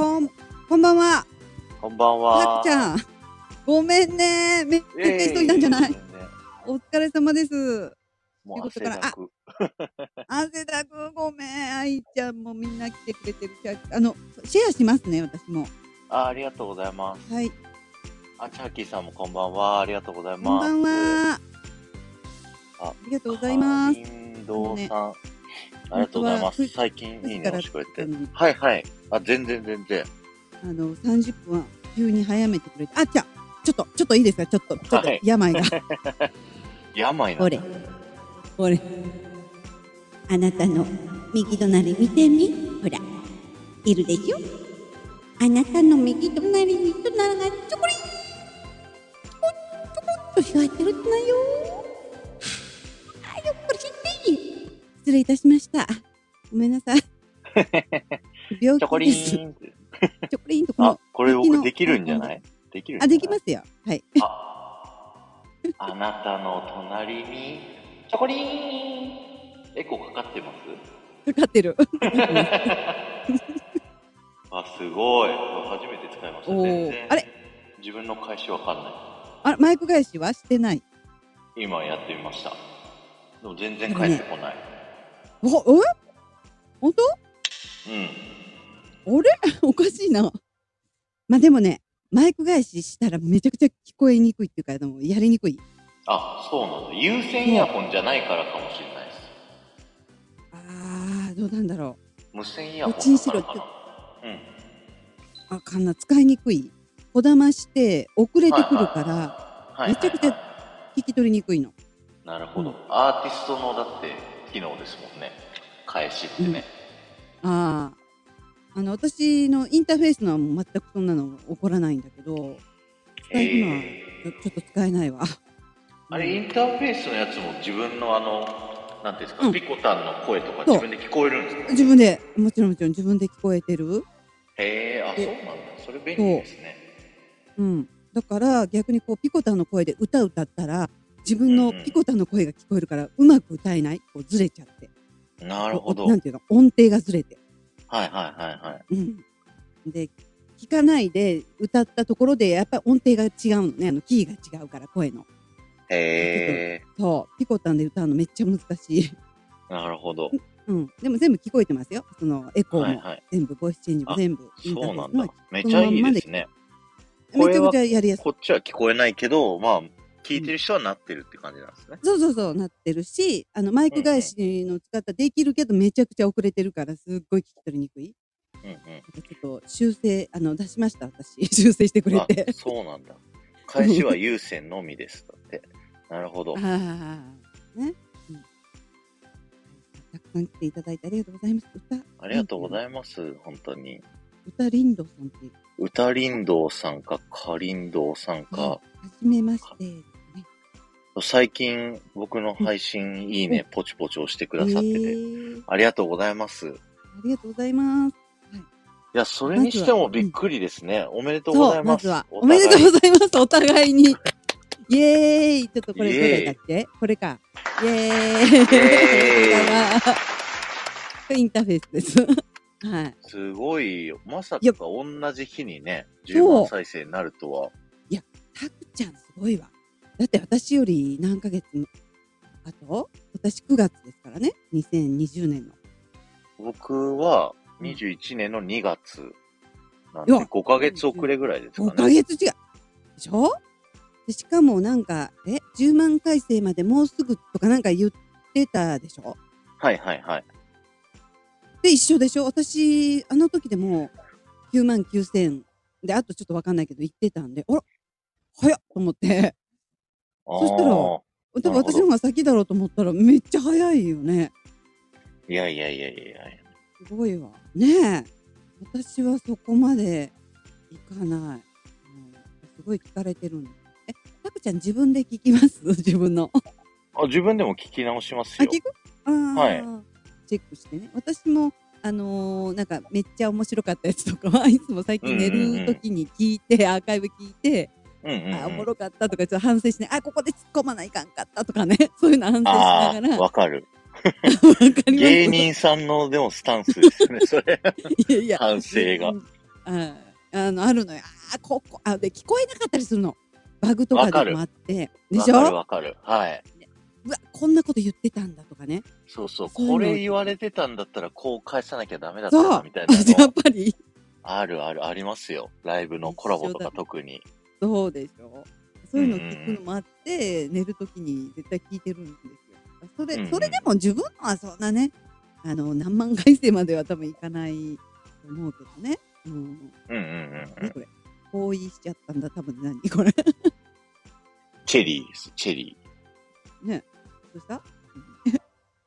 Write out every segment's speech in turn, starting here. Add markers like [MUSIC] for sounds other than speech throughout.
こん、こんばんは。こんばんたは。くちゃん。ごめんね。めっちゃええ急いだんじゃない？全然お疲れ様です。もう汗だく。汗だくごめん。愛ちゃんもみんな来てくれてるし、あの、シェアしますね、私も。あありがとうございます。はい。あ、チャーキーさんもこんばんは。ありがとうございます。こんばんは。あありがとうございます。林道さん。ありがとうございます。最近いいね押してくれて9時からだっ。はいはい。あ、全然全然。あの、30分は急に早めてくれて。あ、じゃあちょっと、ちょっといいですか？ちょっと、ちょっとはい病が。[LAUGHS] 病なほれ。ほれ。あなたの右隣見てみ。ほら。いるでしょ？あなたの右隣に人ならがちょこりん。ちょこちょこっと光ってるってなよ。あ、よっこりして失礼いたしました。ごめんなさい。[LAUGHS] 病チョコリ。ーンって。ちょこりんとこのあ、これ僕できるんじゃない？できるあ、できますよ。はい。あ、あなたの隣に、チョコリーンエコーかかってます？かかってる。[LAUGHS] あ、すごい。初めて使いました。全然あれ？自分の返しわかんない。あ、マイク返しはしてない？今やってみました。でも全然返ってこない。お、え？本当？うん。あれ [LAUGHS] おかしいな。まあでもね、マイク返ししたらめちゃくちゃ聞こえにくいっていうか、でもやりにくい。あ、そうなんだ。有線イヤホンじゃないからかもしれないです。あー、どうなんだろ無線イヤホンだからかな？うん。う。あかんな、使いにくい。こだまして遅れてくるから、はいめちゃくちゃ聞き取りにくいの。なるほど、うんアーティストのだって機能ですもんね。返しってね。ああ。あの、私のインターフェースのはもう全くそんなの起こらないんだけど、使いのはえちょちょっと使えないわ。あれ、インターフェースのやつも自分のあの、なんていうんですか、うんピコタンの声とか自分で聞こえるんですか？自分で、もちろんもちろん自分で聞こえてる。へえ、あ、そうでなんだ。それ便利ですね。うん。だから逆にこうピコタンの声で歌歌ったら自分のピコタンの声が聞こえるからうまく歌えない？こうずれちゃって。なるほど。なんていうの？音程がずれて。はいはいはい。うん。で、聞かないで歌ったところでやっぱり音程が違うのね。あのキーが違うから声の。へえ、そう。ピコタンで歌うのめっちゃ難しい。なるほど。うん。でも全部聞こえてますよ。そのエコーも、はいはい。全部、ボイスチェンジもあ全部。そうなんだ。めっちゃいいですね。めちゃくちゃやりやすい。こっちは聞こえないけど、まあ、聞いてる人はなってるって感じなんですね。そうそうそう、なってるし、あの、マイク返しの使ったできるけど、めちゃくちゃ遅れてるから、すっごい聞き取りにくい。うんうん。ちょっと修正、あの、出しました、私。[LAUGHS] 修正してくれあて。そうなんだ。返しは有線のみです。だって。なるほどあ。あ、ね。うん。たくさん来ていただいてありがとうございます。歌、ありがとうございいます。本当に。歌リンドさんっていう。歌林道さんか、か林道さんか。はじめまして。最近、僕の配信、いいね、ポチポチ押してくださってえて。ーありがとうございます。いありがとうございます。や、それにしてもびっくりですね。おめでとうございま。ますずは。おめでとうございます。お互いに。イエーイちょっとこれどれだっけ？これか。イエーイイエーイこれインターフェースです。はい。すごいよ。まさいやか同じ日にね、10そう万再生になるとは。たくちゃんすごいわ。だって私より何ヶ月も、あと私9月ですからね。2020年の。僕は21年の2月なんでいや5ヶ月遅れぐらいです5かね。ヶ月違う。でしょ？でしかもなんか、え ?10 万回生までもうすぐとかなんか言ってたでしょ？はいはいはい。で、一緒でしょ？私、あの時でも9万9000で、あとちょっとわかんないけど言ってたんで、あら早っと思って。そしたらあ多分私の方が先だろうと思ったらめっちゃ早いよね。ーいやいやいやいやいや。すごいわ。ねえ。私はそこまでいかない。うんすごい聞かれてるんだ。え、たくちゃん自分で聞きます？[LAUGHS] 自分の。あ自分でも聞き直しますあ、よ。聞く？あーはいチェックしてね。私も、あのーなんかめっちゃ面白かったやつとかはいつも最近寝る時に聞いて、アーカイブ聞いて、うんうん、うん。あーおもろかったとかちょっと反省して、あ、ここで突っ込まないかんかったとかね。[LAUGHS] そういうの反省しあながら。あ、わかる。[LAUGHS] 芸人さんのでもスタンスですね、それ。[LAUGHS] いやいや反省が。うんああのあるのよあーここあで聞こえなかったりするのバグとかでもあってでしわかるょわかる。はい。うわこんなこと言ってたんだとかねそうそう。これ言われてたんだったら、こう返さなきゃダメだったみたいなあやっの。ぱりあるある、ありますよ。ライブのコラボとか特に。そうでしょ？そういうの聞くのもあって、寝るときに絶対聞いてるんですよ。それ、それでも自分のはそんなね、あの、何万回生までは多分いかないと思うけどね。うん。うんうんうんうん。何これ。包囲しちゃったんだ、多分何これ。チェリーです、チェリね。どうした？うん [LAUGHS]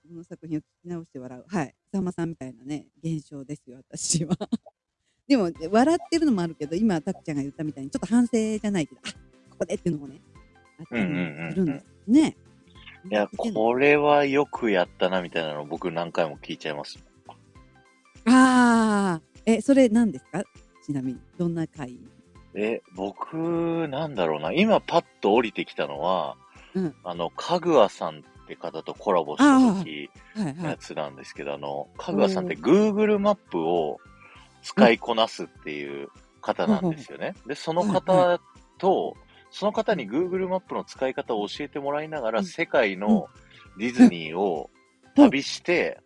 自分の作品を聞き直して笑う。はい。さんまさんみたいなね、現象ですよ、私は。でも、笑ってるのもあるけど、今、たくちゃんが言ったみたいに、ちょっと反省じゃないけど、あここでっていうのもね、あったりもするんですね。ー。いや、これはよくやったな、みたいなの僕何回も聞いちゃいます。ああ、え、それ何ですか？ちなみに、どんな回？え、僕、なんだろうな。今パッと降りてきたのは、うんあの、かぐわさんって方とコラボした時。のやつなんですけど、あの、かぐわさんって Google マップを使いこなすっていう方なんですよね。で、その方と、その方に Google マップの使い方を教えてもらいながら、うん。世界のディズニーを旅して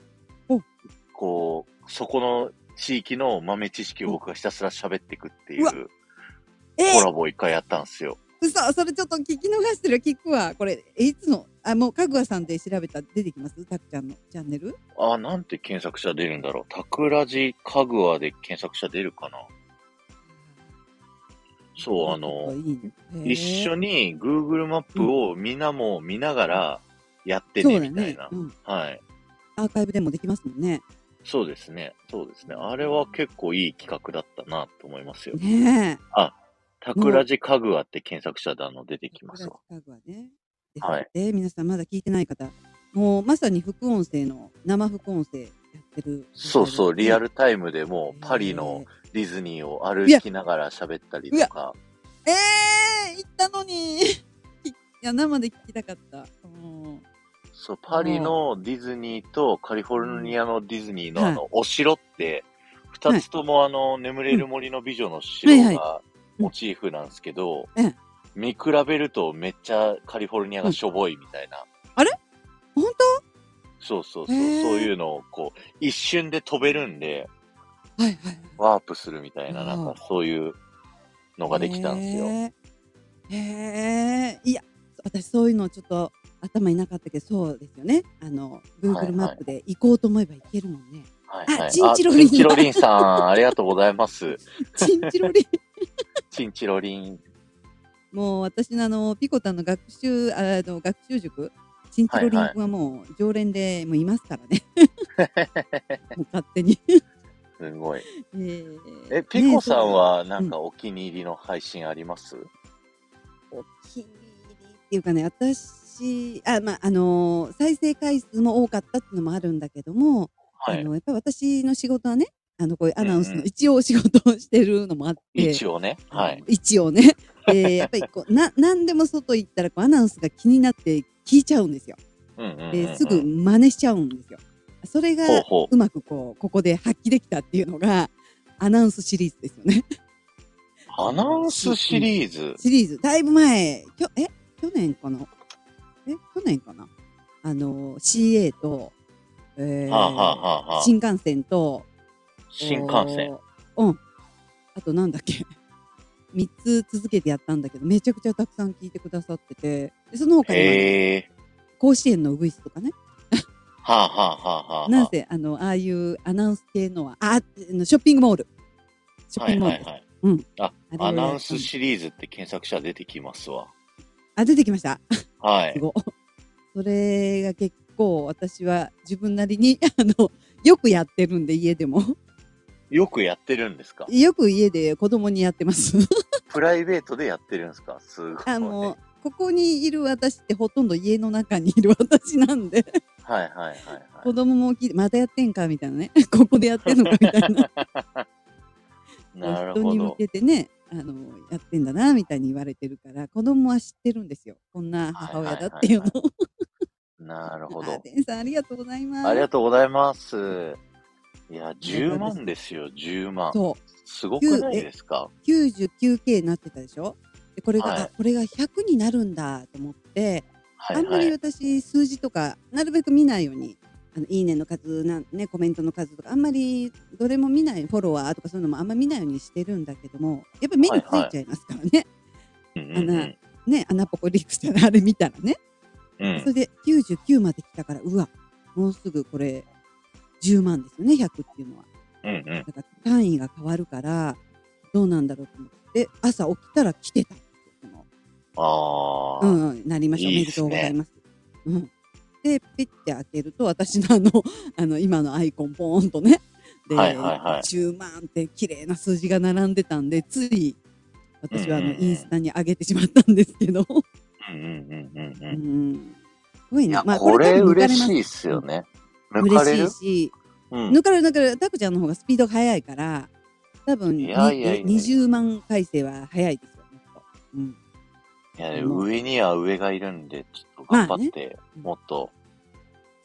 うん、こう、そこの地域の豆知識を僕がひたすら喋っていくっていうコラボを一回やったんですよ。嘘それちょっと聞き逃してる聞くわ。これ、えいつの？あ、もう、かぐわさんで調べたら出てきます？たくちゃんのチャンネル？あ、なんて検索したら出るんだろう。タクラジかぐわで検索したら出るかな？そうあの一緒にに Google マップをみんなも見ながらやってね、そうだみたいな。。ねうん。はい。アーカイブでもできますもんね。そうですね。そうですね。あれは結構いい企画だったなと思いますよ。ねえ。タクラジかぐわって検索したらあの出てきますわ。かぐわね。はいで、皆さんまだ聞いてない方、もうまさに副音声の生副音声やってる。そうそう、リアル。ルタイムでもうパリのディズニーを歩きながら喋ったりとか。ええー、行ったのに。[LAUGHS] いや、生で聞きたかった。うんそう、パリのディズニーとカリフォルニアのディズニーのはいあの、お城って、二つともあの、眠れる森の美女のはい城はいがモチーフなんですけどええ、見比べるとめっちゃカリフォルニアがしょぼいみたいな。本そうそうそう、そういうのをこう、一瞬で飛べるんで、当はいはい。ワープするみたいな、なんかそういうのができたんですよ。へえ。いや、私そういうのちょっと頭になかったけど、そうですよね。あの、はい Google マップで行こうと思えば行けるもんね。はいはい。あチンチロリンあチンチロリンさん、ありがとうございます。[LAUGHS] チンチロリン。[LAUGHS] チンチロリン。もう私のあの、ピコタンの学習、あの、学習塾、チンチロリン君はもう常連でもういますからね。[LAUGHS] もう勝手に。すごい。えーえ、ピコさん、はねなんかお気に入りの配信あります、そうお気に入りっていうかね、私、あ、まあ、あのー再生回数も多かったっていうのもあるんだけども、はい。あの、やっぱり私の仕事はね、あの、こういうアナウンスの一応仕事をしてるのもあって、一応ね。はい。一応ね。で、やっぱりこう、な、なんでも外行ったらこうアナウンスが気になって聞いちゃうんですよ。うんうんうんうんで、すぐ真似しちゃうんですよ。それがほうまくこう、ここで発揮できたっていうのが、アナウンスシリーズですよね。アナウンスシリーズ？シリーズ、だいぶ前、きょえ？去年かな？え？去年かな？あの、CA と、えーはあ、はあはあはあ、新幹線と、新幹線。うん。あとなんだっけ。[LAUGHS] 3つ続けてやったんだけど、めちゃくちゃたくさん聞いてくださってて、でその他に。甲子園のウグイスとかね。はあ、はあはあはあ、なんせ、あの、ああいうアナウンス系のは、あ、ショッピングモール。ショッはピングモールです。いはいはい。うん。あ、アナウンスシリーズって検索したら出てきますわ。あ、出てきました。はい。すごい。それが結構私は自分なりに、あの、よくやってるんで、家でも。よくやってるんですか？よく家で子供にやってます。[LAUGHS] プライベートでやってるんですか？すごい。あ、もう、ここにいる私ってほとんど家の中にいる私なんで、はいはいはい子は供も聞いて、またやってんか？みたいなね。[LAUGHS] ここでやってんのか？みたいな。い。[LAUGHS] なる人に向ほど。けてね、あの、やってんだな、みたいに言われてるから、子供は知ってるんですよ。こんな母親だっていうのを。なるほあど。ありがとうございます。ありがとうございます。いや、10万ですよ、10万。そう。すごくないですか？99K になってたでしょ？でこれが、はい。あこれが100になるんだと思って、はいあんまりはい。私数字とかなるべく見ないようにあのいいねの数なん、ね、コメントの数とかあんまりどれも見ないフォロワーとかそういうのもあんま見ないようにしてるんだけどもやっぱ目についちゃいますからね、[LAUGHS] うんうんうん。ねアナポコリクスじゃないあれ見たらね。うん。それで99まで来たからうわもうすぐこれ10万ですよね100っていうのはうんうんだから単位が変わるからどうなんだろうと思って朝起きたら来てたそのああ、うんうん、なりました。おめでとうございます。うん。で、ピッて開けると、私のあの、[LAUGHS] あの、今のアイコンポーンとね、で、はいはいはい10万って綺麗な数字が並んでたんで、つい、私はあの、うんうんうんインスタに上げてしまったんですけど、うんうんうんうんううん。ん。すごいいや、な。これ嬉しいっすよね。嬉しいし、うん。抜かれる抜かれる、タクちゃんの方がスピードが速いから、多分にいやいやいや20万回生は早いですよ、もっと。うん。いや、上には上がいるんで、ちょっと頑張って、うん。もっと、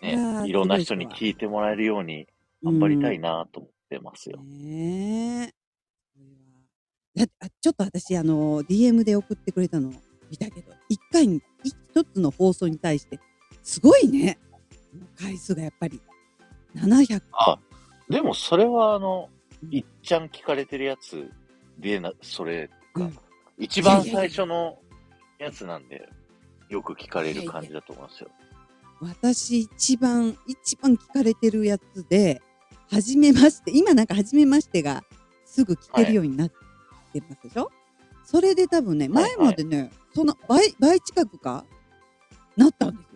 ね、いろんな人に聞いてもらえるように頑張りたいなと思ってますよ。ねだあちょっと私、あの、DM で送ってくれたの見たけど、一回に、一一つの放送に対して、すごいね。回数がやっぱり。700。あ、でもそれはあの、うんいっちゃん聞かれてるやつでな、それが、うん一番最初のやつなんで、よく聞かれる感じだと思いますよ。私、一番、一番聞かれてるやつで、はじめまして、今なんかはじめましてが、すぐ聞けるようになってますでしょ、それで多分ね、はいはい前までね、その倍、倍近くか？なったんですよ。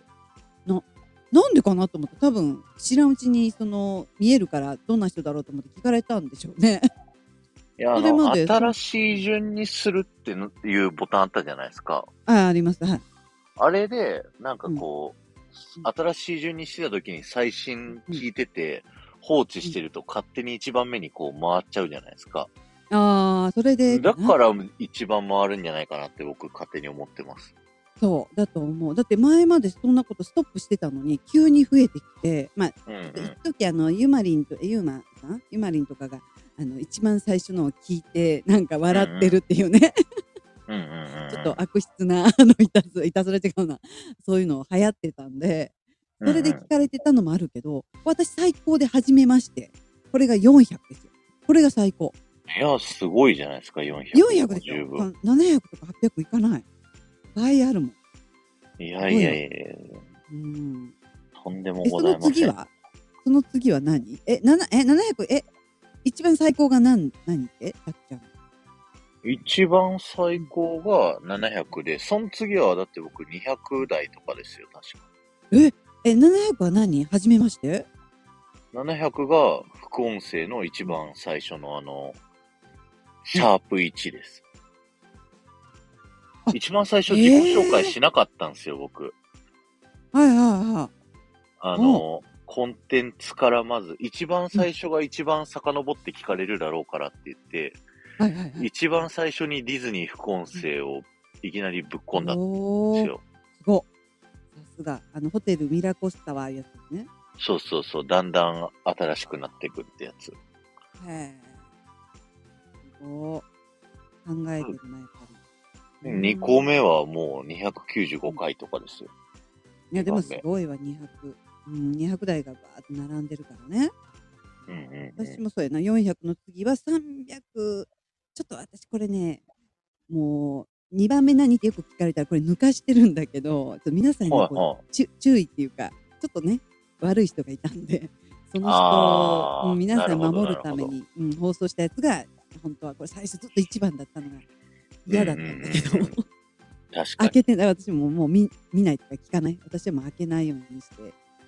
な、なんでかなと思って、多分知らんうちにその見えるからどんな人だろうと思って聞かれたんでしょうね。いや、新しい順にするってのいうボタンあったじゃないですか。あ、あります。はい。あれで、なんかこう、うん新しい順にしてた時に最新聞いてて、放置してると勝手に一番目にこう回っちゃうじゃないですか。ああ、それで。だから一番回るんじゃないかなって僕勝手に思ってます。そう、だと思う。だって前までそんなことストップしてたのに、急に増えてきて、まあ、うんうん。一時あのゆまりんとゆうまさん？ゆまりんとかがあの一番最初のを聞いてなんか笑ってるっていうね。ちょっと悪質なあのいたずいたずら違うなそういうの流行ってたんでそれで聞かれてたのもあるけど、私最高で初めましてこれが400ですよこれが最高いや、すごいじゃないですか、400。400ですよ十分。700とか800いかない倍あるもん。いやいやいや。うんとんでもえそのございません。次は？その次は何？え7え700え一番最高が何？何？えたっちゃん。一番最高が700で、その次はだって僕200台とかですよ、確か。え、700は何？初めまして？700が副音声の一番最初のあの、シャープ1です。あ一番最初自己紹介しなかったんですよ、僕。はいはいはあの、コンテンツからまず、一番最初が一番遡って聞かれるだろうからって言って、い。はいはいはい。一番最初にディズニー副音声をいきなりぶっ込んだんですよ。すごい。さすが。あの、ホテルミラコスタはああいうやつね。そうそうそう、だんだん新しくなっていくってやつ。へえ。すごい。考えてるな、やっぱり。2個目はもう295回とかですよ。いや、でもすごいわ、200。うん、200台がバーッと並んでるからね。うんうん、うん。私もそうやな、400の次は300。ちょっと私これね、もう、2番目何ってよく聞かれたらこれ抜かしてるんだけど、ちょっと皆さんにこうはい注意っていうか、ちょっとね、悪い人がいたんで、その人を、うん皆さん守るために、うん、放送したやつが、本当はこれ最初ずっと一番だったのが嫌だったんだけど、うんうんうん。開けてない、私ももう見見ないとか聞かない、私はもう開けないようにして、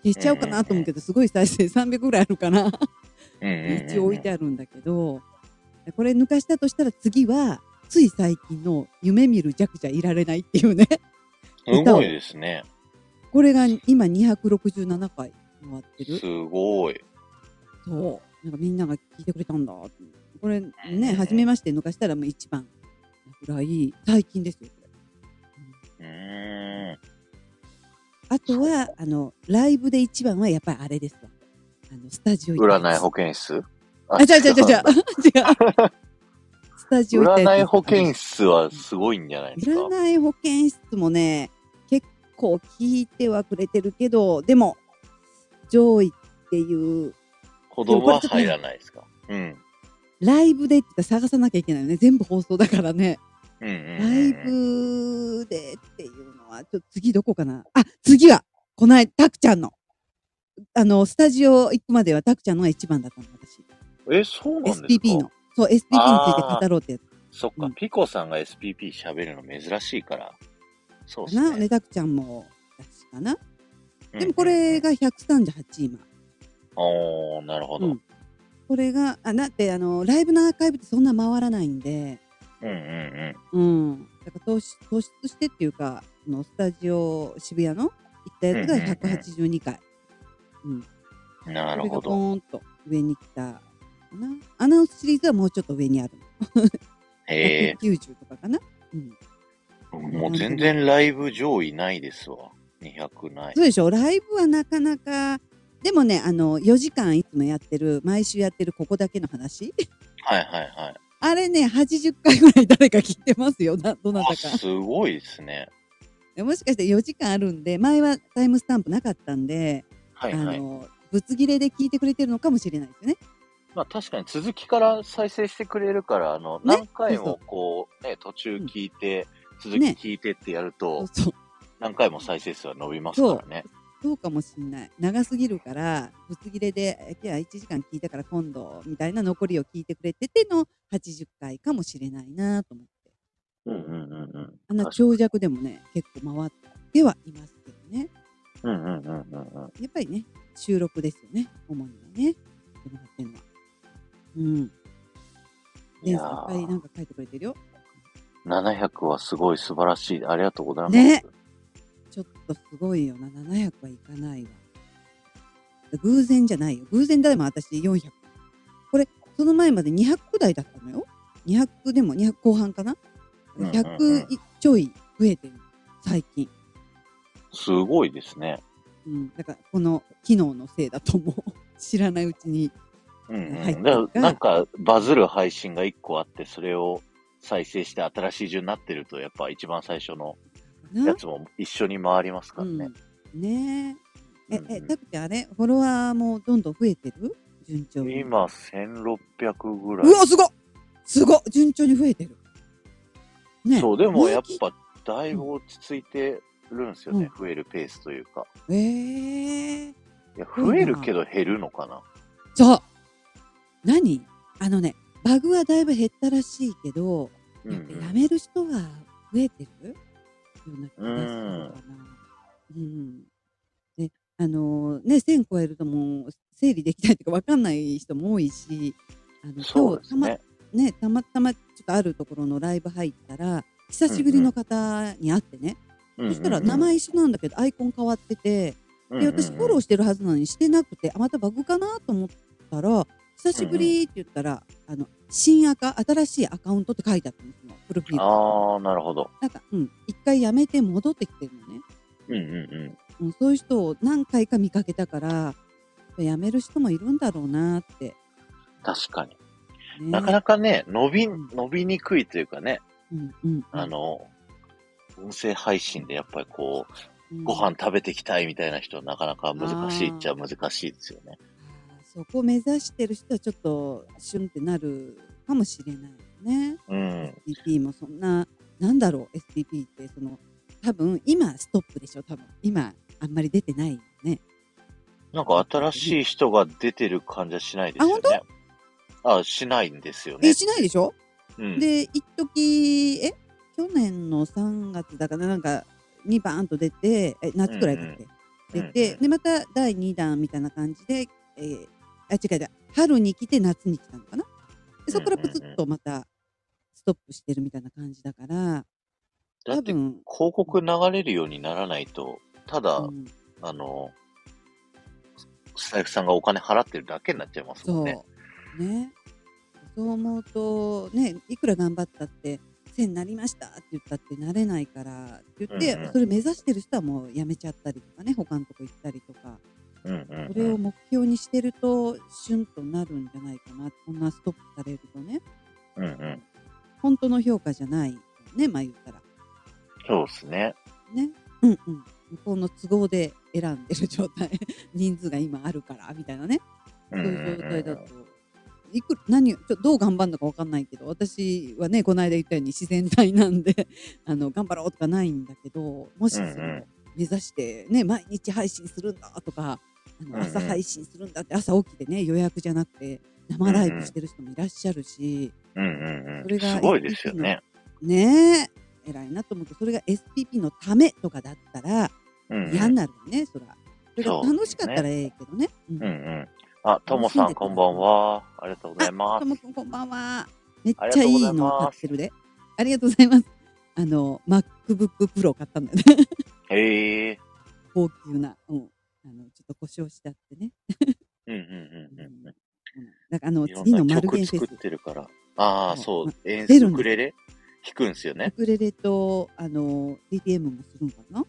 消しちゃおうかなと思うけど、すごい再生300ぐらいあるから、うんうんうんうん一応置いてあるんだけど、これ抜かしたとしたら次は、つい最近の夢見る弱者いられないっていうね。[LAUGHS] すごいですね。これが今267回回ってる。すごい。そう。なんかみんなが聞いてくれたんだ。これうんね、初めまして抜かしたらもう一番ぐらい最近ですよ。うーん。あとは、あの、ライブで一番はやっぱりあれですわ。あの、スタジオ占い保健室？あ、違う違う違う違う。違う。[LAUGHS] スタジオ占い保健室はすごいんじゃないですか？占い保健室もね、結構聞いてはくれてるけど、でも、上位っていう、子供は入らないですか？うん。ライブでって言ったら探さなきゃいけないよね。全部放送だからね。うんうんうんうん。ライブでっていうのは、ちょっと次どこかな？あ、次は、この間、たくちゃんの。あの、スタジオ行くまではたくちゃんのが一番だったの、私。え、そうなんですか？SPP の。そう、SPP について語ろうってやつそっか、うんピコさんが SPP 喋るの珍しいから。そうでかな？すね。で、たくちゃんも、だしかな？うんでもこれ、が138今。おー、なるほど。ううんんこれが、あ、だって、あの、ライブのアーカイブってそんな回らないんで、うんうん。うん。だから突出突出してっていうか、あのスタジオ渋谷の行ったやつがうんうんうん182回。うん。なるほそれがポど。ーンと上に来たかな。アナウンスシリーズはもうちょっと上にあるの。へ190とかかな。うん。え、もう全然ライブ上位ないですわ。200ないそ。うでしょライブはなかなか、でもね、あの、4時間いつもやってる、毎週やってるここだけの話。はいはいはい。あれね、80回ぐらい誰か聞いてますよ。などなあ、たか。すごいですね。もしかして4時間あるんで、前はタイムスタンプなかったんで、はいはい。あの、ぶつ切れで聞いてくれてるのかもしれないですよね。まあ確かに続きから再生してくれるから、あの、ね？何回もこう、ね、途中聞いて、続きね聞いてってやると、そうそう。何回も再生数は伸びますからね。そうかもしんない。長すぎるから、ぶつ切れで、いや、1時間聞いたから今度、みたいな残りを聞いてくれてての80回かもしれないなと思って。うんうんうんうん。あんな長尺でもね、結構回ってはいますけどね。うんうんうんうんうん。やっぱりね、収録ですよね、主にはね。やってもらってるのは。うん。いデンやさんいっぱいーなんか書いてくれてるよ。700はすごい素晴らしい。ありがとうございます。ねちょっとすごいよな、700はいかないわ。偶然じゃないよ。偶然でも私400。これ、その前まで200台だったのよ。200でも200後半かなうんうんうん ?100 ちょい増えてる。最近。すごいですね。うん。だから、この機能のせいだと思う。[LAUGHS] 知らないうちに。うんうん。入ってるだからなんか、バズる配信が1個あって、それを再生して新しい順になってると、やっぱ一番最初のなやつも一緒に回りますからね。うん、ねえ。えう、んえ、ちゃんあれフォロワーもどんどん増えてる？順調に。今、1600ぐらい。うわ、すごっすごっ順調に増えてる。ねそう、でもやっぱ、だいぶ落ち着いてるんですよね。増えるペースというか。ええいや、増えるけど減るのかな？そう何？あのね、バグはだいぶ減ったらしいけど、うんうやっぱやん。める人が増えてる？ような気がするかな。うん。で、あのね、1000超えるともう整理できないとかわかんない人も多いし、あの今日たま、ね。ね、たまたまちょっとあるところのライブ入ったら、久しぶりの方に会ってね、そしたら名前一緒なんだけどアイコン変わってて、で私フォローしてるはずなのにしてなくてあまたバグかなと思ったら久しぶりって言ったら、あの新アカ新しいアカウントって書いてあったんですよ。プロフィール。ああ、なるほど。なんかうん。一回やめて戻ってきてるのね、うんうんうん。うん、そういう人を何回か見かけたからやめる人もいるんだろうなって、確かに。ね、なかなかね、伸び、うん。伸びにくいというかね、うんうんうん。あの、音声配信でやっぱりこう、うん。ご飯食べてきたいみたいな人はなかなか難しいっちゃ難しいですよね。そこを目指してる人はちょっとシュンってなるかもしれないよね。うん。SPP もそんな、なんだろう、SPP って、その、多分今ストップでしょ、多分今あんまり出てないよね。なんか新しい人が出てる感じはしないですよね。あ、しないんですよねえ、。しないでしょ、うん。で、一時え、去年の3月だから、なんか、にバーンと出て、え、夏くらいだっけ、うんうん出て、で、また第2弾みたいな感じで、えーあ、違う違う、春に来て夏に来たのかな？でそこからプツッとまたストップしてるみたいな感じだから、だって広告流れるようにならないと、ただ、うん。あの、スタイフさんがお金払ってるだけになっちゃいますもんね。そう。ね。そう思うと、ね、いくら頑張ったって、1000になりましたって言ったってなれないからって言って、うんうん。それ目指してる人はもうやめちゃったりとかね、他のとこ行ったりとか、それを目標にしてると、シュンとなるんじゃないかな。こんなストップされるとね。うんうん。本当の評価じゃないね、まあ言ったら。そうですね。ね。うんうん。向こうの都合で選んでる状態。[LAUGHS] 人数が今あるから、みたいなね。そういう状態だと。いく何をちょどう頑張るのか分かんないけど私はねこの間言ったように自然体なんで [LAUGHS] あの頑張ろうとかないんだけどもしその、うんうん目指してね毎日配信するんだとかあのうんうん朝配信するんだって朝起きてね予約じゃなくて生ライブしてる人もいらっしゃるし、うんうんうん。それがすごいですよね。ねえ偉いなと思うとそれが SPP のためとかだったらうんうん嫌になるよね、そら。それが楽しかったらええけどね。うんうんうん。あ、ともさん、こんばんは。ありがとうございますと。もくんこんばんは。めっちゃいいの買ってるで。ありがとうございます。あの、MacBook Pro 買ったんだよね。へえ。高級な。うん。あの、ちょっと故障してあってね。うんうんうんうんうん。だからあの、次のなマルゲンフェス曲作っ。てるから。ああ、そそううま。演奏ウクレレ？弾くんすよウね。クレレと、あの、DTM もするんかな？ね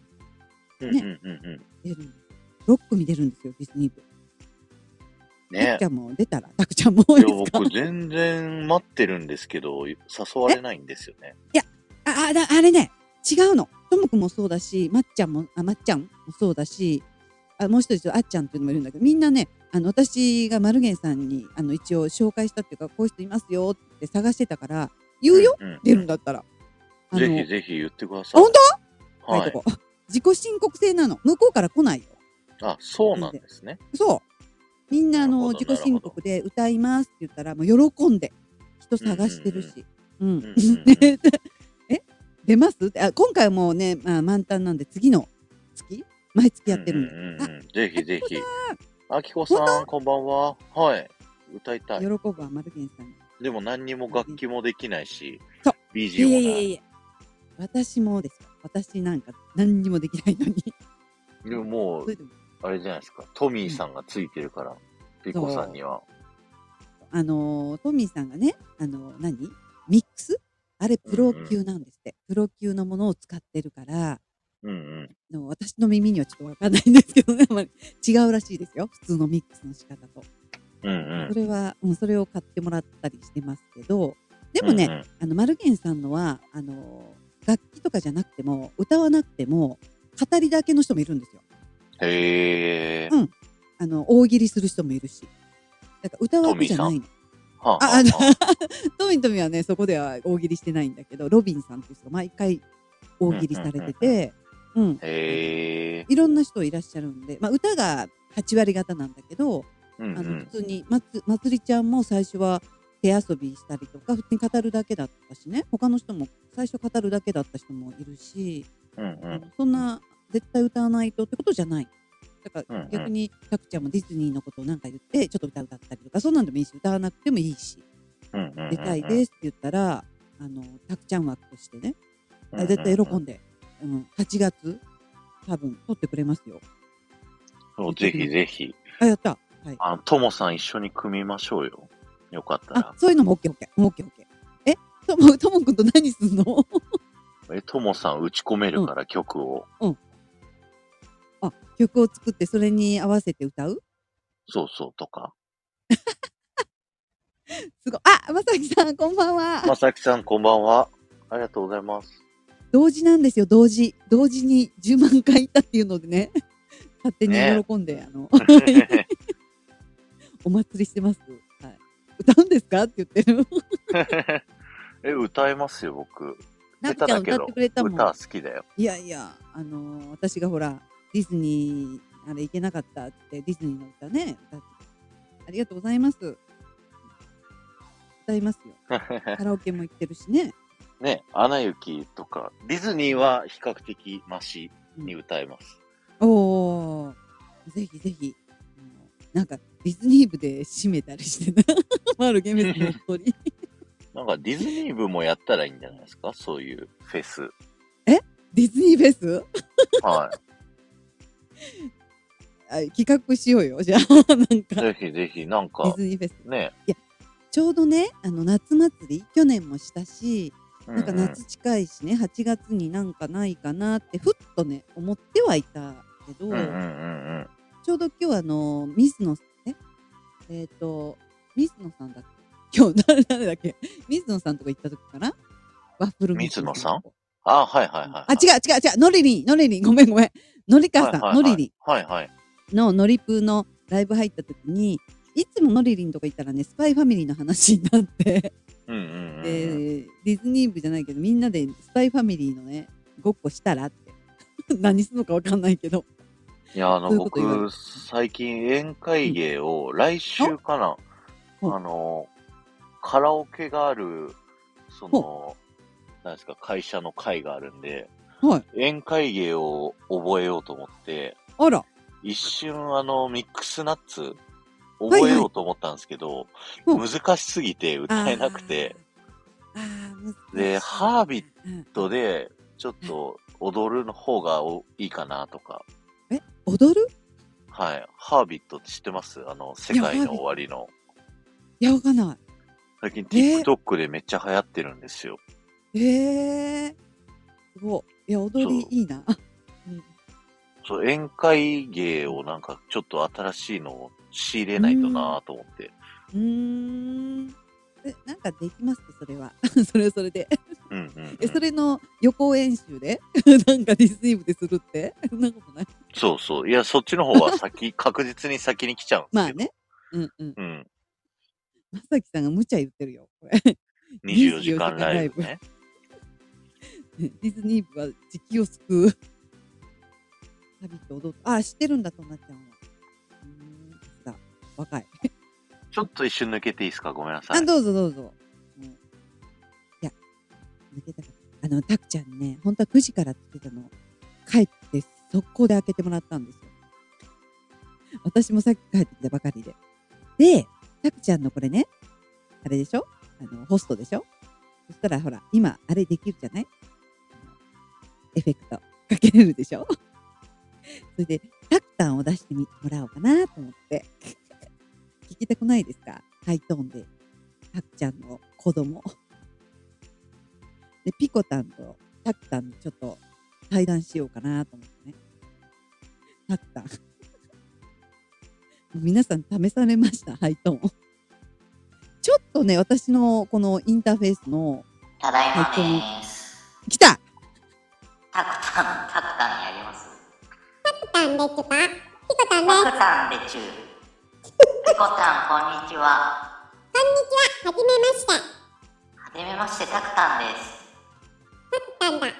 うんうんうんうん。出るんです。6組出るんですよ、ディズニー部。たねくちゃんも出たら、たくちゃんも多いや、いですか？僕全然待ってるんですけど、誘われないんですよね。あ、あだあれね、違うの。ともくんもそうだし、まっちゃんも、あ、まっちゃんもそうだし、あもう一人、あっちゃんっていうのもいるんだけど、みんなね、あの、私がマルゲンさんに、あの、一応紹介したっていうか、こういう人いますよって探してたから、言うよ、うんうん出るんだったら。ぜひぜひ言ってください。あ本当？はい。こう [LAUGHS] 自己申告制なの。向こうから来ないよ。あ、そうなんですね。そう。みんな、あの、自己申告で歌いますって言ったら、もう喜んで、人探してるし。うん出ます？あ今回はもうね、まあ、満タンなんで、次の月？毎月やってるんで。うんうんうんうんぜひぜひ。ああきこさん、こんばんは。はい。歌いたい。喜ぶわ、マルゲンさんに。でも何にも楽器もできないしそう、い BG もない。やいやいや私もですよ。私なんか何にもできないのに。でももそうあれじゃないですか。トミーさんがついてるから、ピコさんには。あのートミーさんがね、あのー何？ミックス？あれプロ級なんですって、プロ級のものを使ってるから、うんうん。の私の耳にはちょっとわかんないんですけどね、[LAUGHS] 違うらしいですよ。普通のミックスの仕方と。うんそれは、うん、それを買ってもらったりしてますけど、でもね、うんうんあの、マルゲンさんのは、あの、楽器とかじゃなくても、歌わなくても、語りだけの人もいるんですよ。へえ。うんあの、大喜利する人もいるし。だから歌枠じゃないの。はあ、あのは、トミトミはね、そこでは大喜利してないんだけど、ロビンさんっていう人が毎回大喜利されてて、うん。へえ。いろんな人いらっしゃるんで、まあ、歌が8割方なんだけど、うんうあの普ん。通にまつまつりちゃんも最初は手遊びしたりとか普通に語るだけだったしね他の人も最初語るだけだった人もいるし、うんうん。そんな絶対歌わないとってことじゃないだかうんうんら逆にたくちゃんもディズニーのことを何か言ってちょっと歌歌ったりとかそんなんでもいいし歌わなくてもいいしうんうんうん。出たいですって言ったらあのたくちゃん枠としてねうんうんうん。絶対喜んで、うん、8月多分撮ってくれますよそうぜひぜひ。あやったはいあの、ともさん一緒に組みましょうよ。よかったあら。そういうのも OKOK OKOK えともともくんと何すんの？[LAUGHS] え、ともさん打ち込めるから曲を。あ曲を作ってそれに合わせて歌う？そうそうとか。[LAUGHS] すごい。あまさきさんこんばんは、まさきさんこんばんは。ありがとうございます。同時なんですよ同時。同時に10万回いったっていうのでね。[LAUGHS] 勝手にね。喜んで、あの [LAUGHS] お祭りしてます、はい、歌うんですか？って言ってる。え、歌えますよ、僕。なっちゃん歌ってくれたもん。歌好きだよ。いやいやあのー私がほらディズニーあれ行けなかったってディズニーの歌ね。歌って。ありがとうございます。歌いますよ。[LAUGHS] カラオケも行ってるしね。ね、アナ雪とか、ディズニーは比較的マシに歌えます。おお、ぜひぜひ。なんかディズニー部で締めたりしてな。[LAUGHS] マルゲメスのおっとり。[LAUGHS] なんかディズニー部もやったらいいんじゃないですか？そういうフェス。ディズニーフェス？はあ [LAUGHS] 企画しようよ。じゃあ、なんい。かぜひぜひ、なんディかズ、ニーフェス。ね。ちょうどね、あの夏祭り、去年もしたし、うなんか夏近いしね、8月になんかないかなって、ふっとね、思ってはいたけど、うんうんうんうん。ちょうど今日あの、水野、ええっ、と、水野さんだっけ？今日誰 [LAUGHS] 誰だっけ？水野さんとか行った時かな？ワッフル水野さん？あ、はいはいはい。あ、違う違う違う、のりりん、のりりん、ごめんごめん。のりかさん、のりりののりぷーのライブ入った時に、いつものりりんとか行ったらね、スパイファミリーの話になって、ディズニー部じゃないけど、みんなでスパイファミリーのね、ごっこしたらって。[LAUGHS] 何するのかわかんないけど。いや、あの、僕、最近宴会芸を、来週かな、うん。あの、カラオケがある、その、なんですか、会社の会があるんで、はい。宴会芸を覚えようと思って、あら、一瞬あの、ミックスナッツ、覚えようと思ったんですけど、難しすぎて歌えなくて、でハービッうん。とで、ちょっと踊るの方がおいいかなとか、え、踊る？はい。ハービットって知ってます？あの、世界の終わりの。いや、わかんな最近えー TikTok でめっちゃ流行ってるんですよ。え。すごい。いや、踊りいいな。[LAUGHS] うんそう、宴会芸をなんかちょっと新しいのを仕入れないとなと思って。うーん。え、なんかできます？って、それは。[LAUGHS] それはそれで。うんうん、うんえ、それの予行演習で？[LAUGHS] なんかディズニー部でするって？そんなことない。そうそう。いや、そっちの方は先、確実に先に来ちゃうんです。まあね。うんうん。うん。まさきさんが無茶言ってるよ。これ24時間ライブね。[LAUGHS] ディズニー部は時期を救う。旅って踊っあ、知ってるんだ、となっちゃんは。うーん、若い。[LAUGHS] ちょっと一瞬抜けていいですか？ごめんなさいあ、。どうぞどうぞ。うんいや、抜けたか。あの、たくちゃんにね、本当は9時からって言ってたの。帰って速攻で開けてもらったんですよ。私もさっき帰ってきたばかりで。で、たくちゃんのこれね、あれでしょ？あの、ホストでしょ？そしたらほら、今、あれできるじゃない？エフェクトかけれるでしょ？[LAUGHS] それで、タクタンを出してみもらおうかなと思って。聞きたくないですか？ハイトーンで。タクちゃんの子供。で、ピコタンとタクタンちょっと対談しようかなと思ってね。タクタン。[LAUGHS] 皆さん試されました、ハイトーン。ちょっとね、私のこのインターフェースの、ただいまです。来たタクタン、タクタンやります。タンでちゅか？ピコタンです。タクタンでちゅ。ピコタン、こんにちは。こんにちは。はじめまして。はじめまして、タクタンです。タクタンだ。あ、い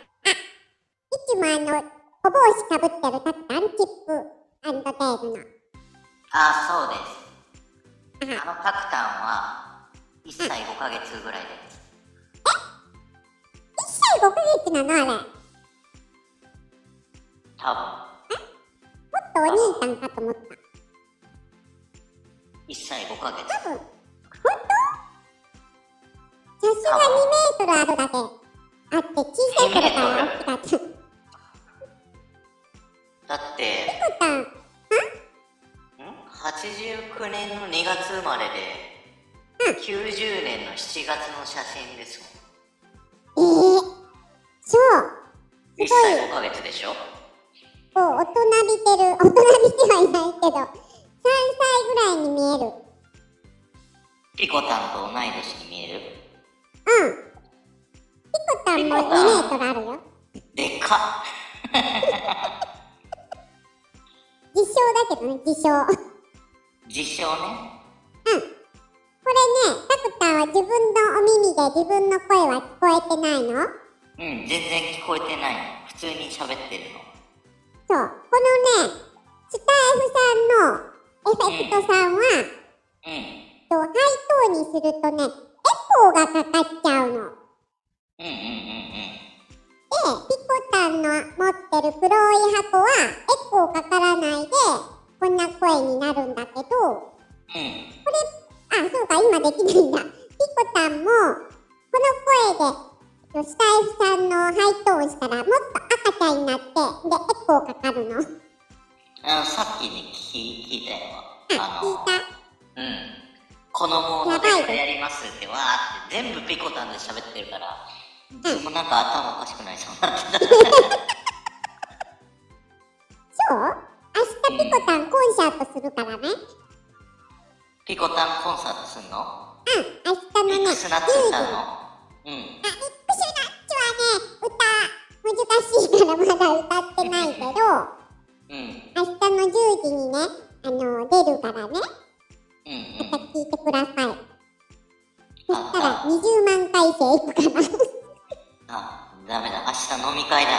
つもあの、お帽子かぶってるタクタン、チップデールの。あ、そうです。ああのタクタンは、1歳5ヶ月ぐらいです。1歳5ヶ月なのあれ？もっ多分、とお兄さんかと思った。1歳5ヶ月。多分、ほんと写真が2メートルあるだけあって、小さい頃から大きかった。ピコだって、タン、ん ?89 年の2月生まれで、90年の7月の写真ですもん。えー、そう。1歳5ヶ月でしょ？お大人びてる。大人びてはいないけど、3歳ぐらいに見える。ピコタンと同い年に見えるうん。ピコタンも2メートルあるよ。でかっ自称だけどね、自称。うん。こ自称ね。れね、タクタンは自分のお耳で自分の声は聞こえてないの？うん、全然聞こえてないの。普通に喋ってるの。そう。このね、スタイフさんのエフェクトさんは、うん。とハイトーンにするとね、エコーがかかっちゃうの。で。ピコタンの持ってる黒い箱は、エコーかからないで、こんな声になるんだけど、うん。あ、そうか、今できないんだ。ピコタンも、この声で、スタイフさんのハイトーンしたら、もっと赤ちゃんになって、で、エコーかかるの。あ、さっきね、聞聞いたよ。あの、聞いた。うん。このモードやりますってわーって全部ピコタンで喋ってるから、いつもなんか頭おかしくなりそうになってた。そう？明日ピコタンコンサートするからね。ピコタンコンサートすんの？明日のね、10ミックスナッうの？うん。あ、はね、歌、難しいからまだ歌ってないけど、うん。明日の10時にね、あの、出るからね、うんうん。また聞いてください。そしたらあ20万回生いくから。あ、ダメだ。明日飲み会だ。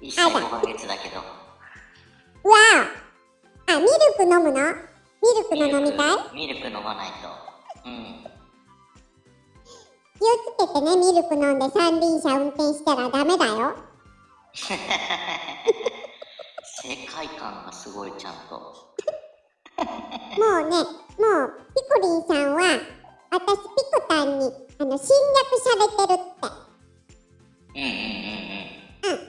1歳5ヶ月だけど。うわああ、ミルク飲むの？ミルクの飲み会？ミルク飲まないと。うん。気をつけてね、ミルク飲んで三輪車運転したらダメだよ。世界観がすごい、ちゃんと。もうね、もう、ピコリンさんは、私、ピコタンに、あの、侵略されてるって。うんうんうんうん。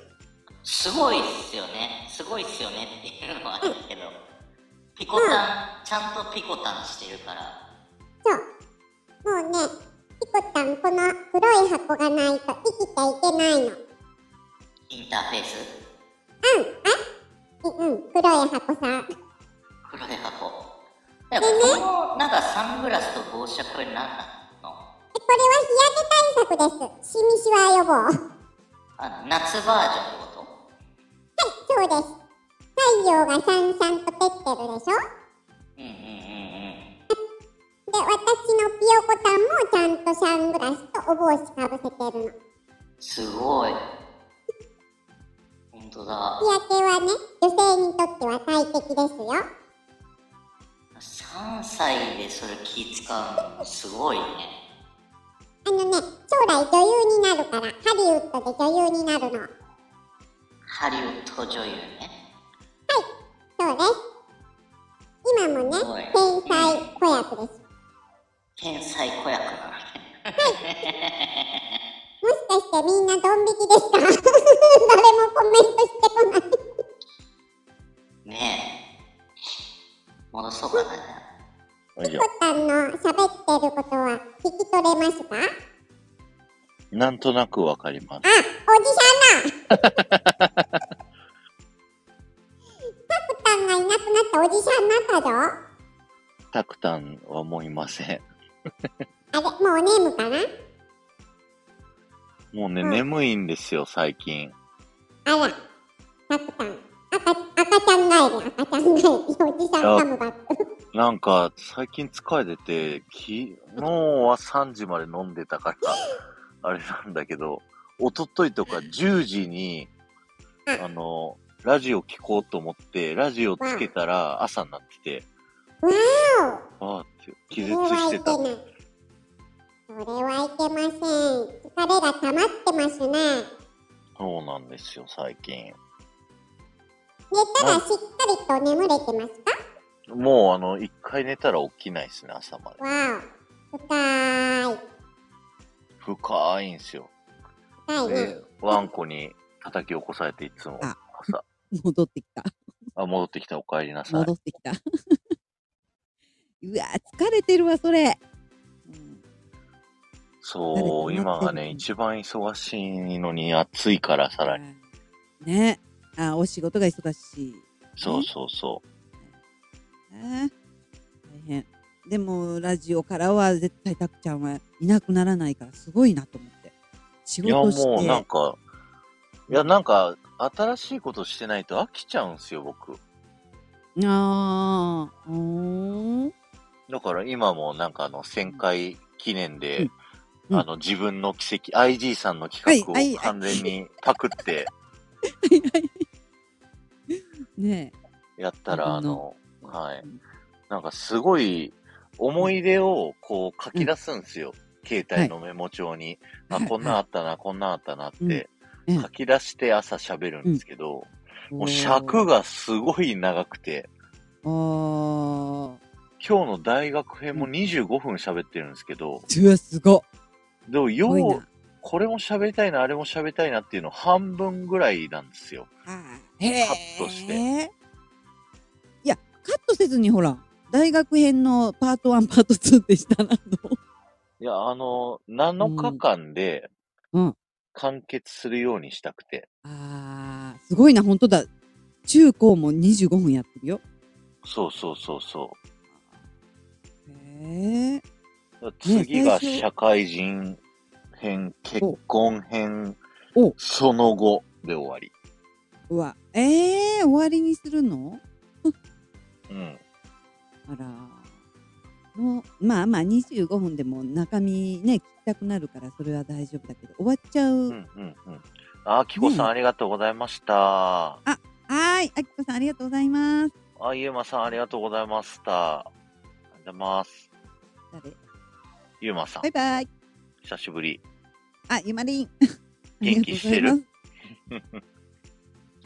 すごいっすよね。すごいっすよねっていうのはあるけど。ピコタン、ちゃんとピコタンしてるから。そう。もうね、ピコタン、この黒い箱がないと生きていけないの。インターフェース？うん、うん、黒い箱さ。黒い箱。でもこのなんかサングラスと帽子はこれ何なの？え、これは日焼け対策です。シミシワ予防。はい、あ夏バージョンってこと？そうです。太陽がさんさんと照ってるでしょ？うんうん。で、私のピヨコタンもちゃんとサングラスとお帽子かぶせてるの。すごい。本当だ。日焼けはね、女性にとっては大敵ですよ。3歳でそれ気使うのすごいね。あのね、将来女優になるから、ハリウッドで女優になるの。ハリウッド女優ね。そうです。今もね天才子役です。天才子役なのね。もしかしてみんなドン引きですか誰もコメントしてこない。ねえ。戻そうかな。よいしょコタンの喋ってることは聞き取れますか？なんとなくわかります。あ、おじさんだ [LAUGHS] タクタンがいなくなったおじさんになったぞ。タクタンはもういません。あれ、もうお眠かな？もうね、うん眠いんですよ、最近。あら、タクタン。赤、赤ちゃん帰り、赤ちゃん帰り。おじさんカムバック。なんか、最近疲れてて、昨日は3時まで飲んでたから、あれなんだけど、一昨日とか10時に、うんあの、ラジオ聞こうと思って、ラジオつけたら朝になってて、わあーって気。絶してたそ。れはいけない。それはいけません。疲れが溜まってますね。そうなんですよ、最近。寝たらしっかりと眠れてますか？もう、あの、一回寝たら起きないですね、朝まで。わお。深い。深いんですよ。深いね。で、ワンコに叩き起こされていつもあ朝、戻ってきた。あ、戻ってきたお帰りなさい戻。ってきた。うわ疲れてるわ、それ。うんそう、今がね、一番忙しいのに暑いからさらに。ね。あ、お仕事が忙しい。そうそうそね大変。でも、ラジオからは絶対たくちゃんはいなくならないから、すごいなと思って。仕う。いや、事して。もうなんか、いや、なんか、新しいことしてないと飽きちゃうんすよ、僕。ああ、うーん。だから今もなんかあの、1000回記念で、うんうんあの、自分の奇跡、IG さんの企画を完全にパクって [LAUGHS] ねやったら、ああの、え。はいうん。なんかすごい思い出をこう書き出すんですよ。携帯のメモ帳に。あ、はいこんなんあったな、こんなんあったなっうんてうん書き出して朝喋るんですけど、もう尺が。がすごい長くて、ああ。今日の大学編も25分喋ってるんですけど、うわ、すごい。でもすごいなよう、。これも喋りたいな、あれも喋りたいなっていうの半分ぐらいなんですよ。へえ。カットしていや、カットせずにほら、大学編のパート1、パート2ってしたなの。いや、あの、7日間でうん。完結するようにしたくて。ああ、すごいな、本当だ。中高も25分やってるよ。そうそうそうそへえ。次が社会人編、結婚編お、その後で終わり。うわ、えー、終わりにするの？うん。あら。もう、まあまあ25分でも中身ね、聞きたくなるからそれは大丈夫だけど、終わっちゃう。うん、うん、うん。あ、きこさん、ねありがとうございました。はーい、あきこさんありがとうございます。あ、ゆうまさん、ありがとうございました。ありがとうございます。誰？ゆうまさんバイ、バイ。久しぶり。あ、ゆまりん。[LAUGHS] 元気してる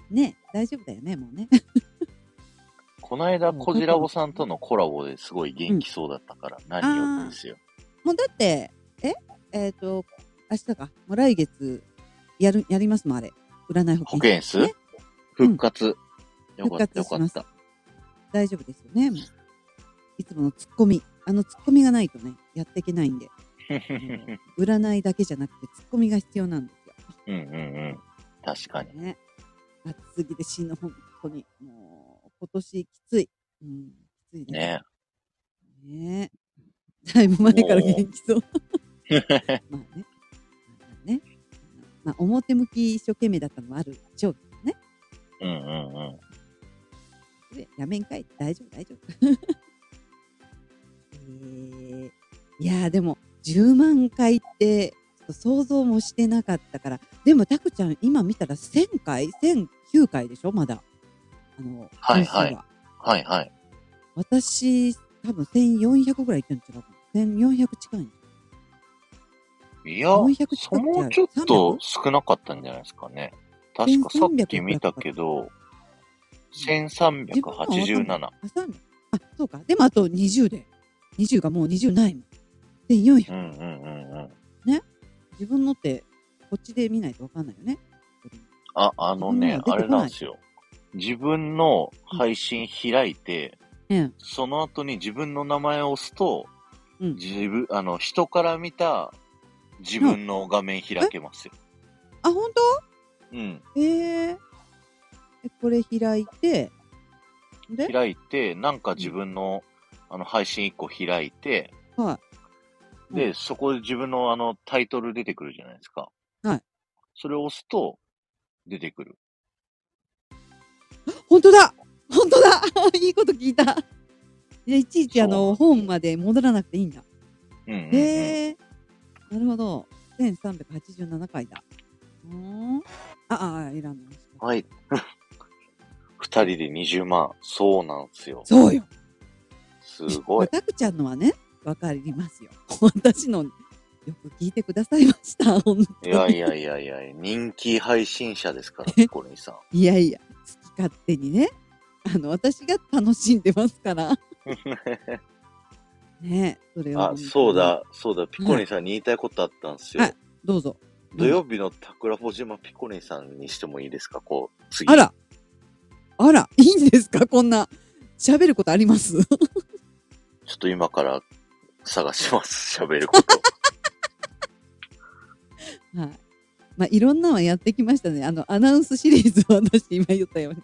ね、大丈夫だよね、もうね。[LAUGHS] この間、こじらぼさんとのコラボですごい元気そうだったから、何よってですよ。もうだって、え？えっ、と、明日か？もう来月、やる、やりますもん、あれ。占い保健室？ね？復活。よかった、よかった。大丈夫ですよね。いつものツッコミ。あのツッコミがないとね、やっていけないんで。[LAUGHS] 占いだけじゃなくて、ツッコミが必要なんですよ。うんうんうん。確かに。ね。暑すぎて死ぬ、本当に。もう、今年きつい。うん、きついです。ね。ねだいぶ前から元気そう。[LAUGHS] まあね。まあね。まあ、表向き一生懸命だったのもあるでしょうけどね。うんうんうん。でやめんかい大丈夫大丈夫。えー、いやーでも10万回って想像もしてなかったから。でもタクちゃん今見たら1000回？1009回でしょ？まだ。あのはいは。はい。はいはい。私多分1400ぐらいいってるん違うかな。1400近いんい？や、400近そくもうちょっと少なかったんじゃないですかね。確かさっき見たけど、1387。あそうねあそうか。でもあと20で20がもう20ないもん1400うんうんうんうん。自分のってこっちで見ないとわかんないよね。あ、あのね、あれなんですよ。自分の配信開いて、ねその後に自分の名前を押すと、うん自分、あの、人から見た自分の画面開けますよ。あ、本うん。当？えー、えこれ開いて、で、開いて、なんか自分の、あの、配信一個開いて、はい。で、うんそこで自分のあの、タイトル出てくるじゃないですか。はい。それを押すと、出てくる。本当だ本当だ [LAUGHS] いいこと聞いた。いやいちいちあの、本まで戻らなくていいんだ。うんうん、うん。へえー、なるほど。1387回だ。うーん。あ、あ、いらんの。はい。[LAUGHS] 二人で20万。そうなんですよ。そうよ。すごい。たくちゃんのはね、わかりますよ。[LAUGHS] 私の、よく聞いてくださいました。本当に。いやいやいやいや、人気配信者ですから、ピコリンさん。[LAUGHS] いやいや、好き勝手にね。あの、私が楽しんでますから。[LAUGHS] ねそれを。あ、そう。だ、そうだ、ピコリンさんに言いたいことあったんですよ。はいどうぞ。土曜日の桜穂島ピコリンさんにしてもいいですか？こう、次。あら。あら、いいんですか？こんな。喋ることあります？ちょっと今から探します。[LAUGHS] 喋ること。[LAUGHS] はい。まあ、いろんなのはやってきましたね。あの、アナウンスシリーズは私今言ったように。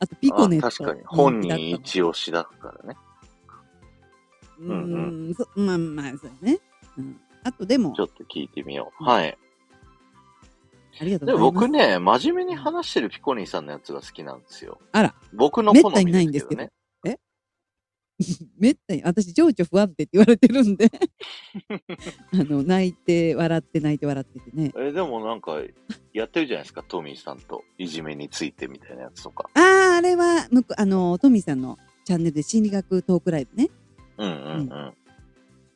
あと、ピコネット。あ確かに。本人一押しだからね。の。ううんーん、そまあまあ、そうね。うん。あと、でもち、ょっと聞いてみよう。うんはい。ありがとうでございます。僕ね、真面目に話してるピコリンさんのやつが好きなんですよ。あら、僕の好みめったにないんでけどですすけどね。めったに、私、情緒不安定って言われてるんで、[LAUGHS] あの、泣いて、笑って、泣いて、笑っててね。え、でもなんか、やってるじゃないですか、トミーさんと。いじめについてみたいなやつとか。ああ、あれは、むくあの、トミーさんのチャンネルで心理学トークライブね。うんうんうん。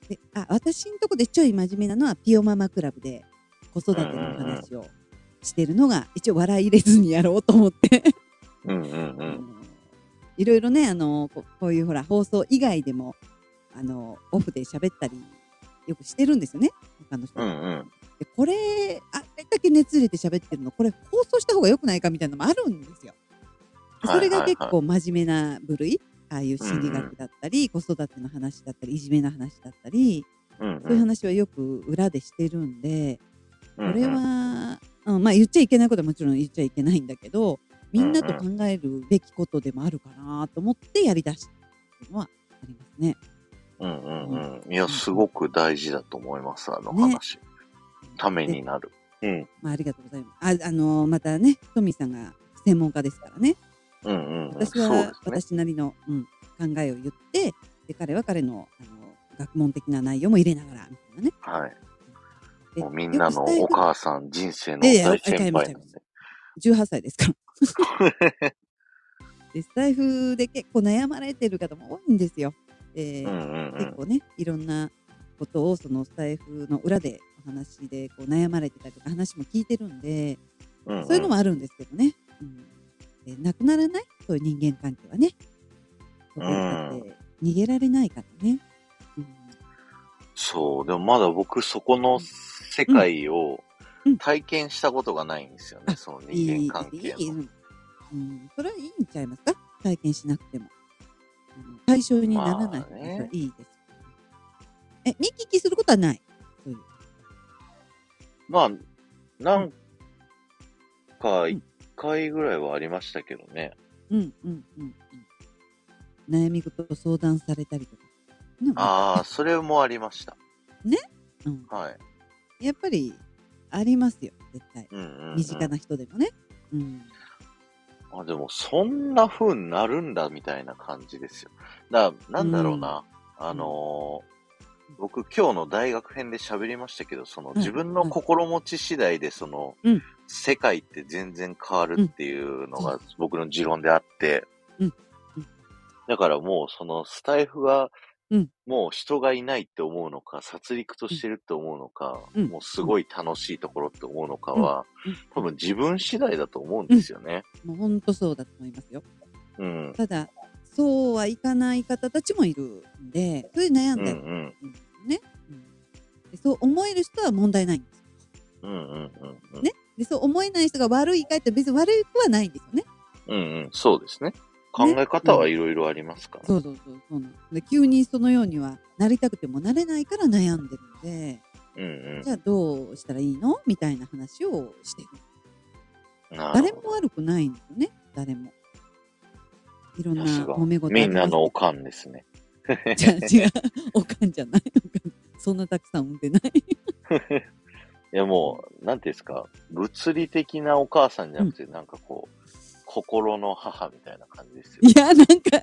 で、あ、私のとこでちょい真面目なのは、ピオママクラブで子育ての話をしてるのが、一応笑い入れずにやろうと思って、うんうんうあん。[LAUGHS] のいろいろね、あのこ、こういうほら、放送以外でも、あの、オフで喋ったり、よくしてるんですよね、他の人と。うんうん。で、これ、あれだけ熱入れて喋ってるの、これ放送した方が良くないかみたいなのもあるんですよ。でそれが結構真面目な部類、ああいう心理学だったり、子育ての話だったり、いじめの話だったり、うんそういう話はよく裏でしてるんで、うん。これは、うん、まあ言っちゃいけないことはもちろん言っちゃいけないんだけど、みんなと考えるべきことでもあるかなと思ってやりだしたっていうのはありますね。うんうんうん。いや、すごく大事だと思います、あの話。ためになる。うん。まあ、ありがとうございます。あ、あのまたね、トミーさんが専門家ですからね。うんうんうん。私は。私なりの、うん、考えを言って、で彼は彼のあの学問的な内容も入れながらみたいなね。はい。でもうみんなのお母さん、人生の大先輩なんで。18歳ですから。でスタイフで結構悩まれてる方も多いんですよ。えーうんうんうん。結構ねいろんなことをそのスタイフの裏でお話でこう悩まれてたりとか話も聞いてるんで、うんうんそういうのもあるんですけどね、うん、でなくならないそういう人間関係はね。逃げられないからね。うんそう、でもまだ僕そこの世界をうん体験したことがないんですよね、あそのいい人間関係の。いいうんうん、それはいいんちゃいますか？体験しなくても。対象にならないいいです。え、見聞きすることはない？そういう。まあ、なんか一回ぐらいはありましたけどね。うんうんうんうん。悩み事を相談されたりとか。うんああ、それもありました。うん、はい。やっぱりありますよ、絶対。うんうん、うん。身近な人でもね。うん。あ、でも、そんな風になるんだ、みたいな感じですよ。だなんだろうな。あのー僕、今日の大学編で喋りましたけど、その、うん自分の心持ち次第で、その、うん世界って全然変わるっていうのうんが僕の持論であって、うんうんだからもう、その、スタイフが、うんもう人がいないって思うのか、殺戮としてるって思うのか、うんもうすごい楽しいところって思うのかは、うん多分自分次第だと思うんですよね。もう本当そうだと思いますよ。うん。ただ、そうはいかない方たちもいるんで、それで悩うんんでるうん。んですよね、うんで。そう思える人は問題ないんですよ。うんうんうんうん。ねで、そう思えない人が悪いかって別に悪くはないんですよね。うんうん。そうですね。考え方はいろいろありますから。そうそうそうそうなので。急にそのようにはなりたくてもなれないから悩んでるんで、うんじゃあどうしたらいいの？みたいな話をしてる。誰。も悪くないんですよね、誰も。いろんな揉め事あみんなのおかんですね。[LAUGHS] じゃあ違う、おかんじゃない。おかんそんなたくさん産んでない。[LAUGHS] いやもう、なんていうんですか、物理的なお母さんじゃなくて、なんかこう、心の母みたいな感じですよ。いや、なんか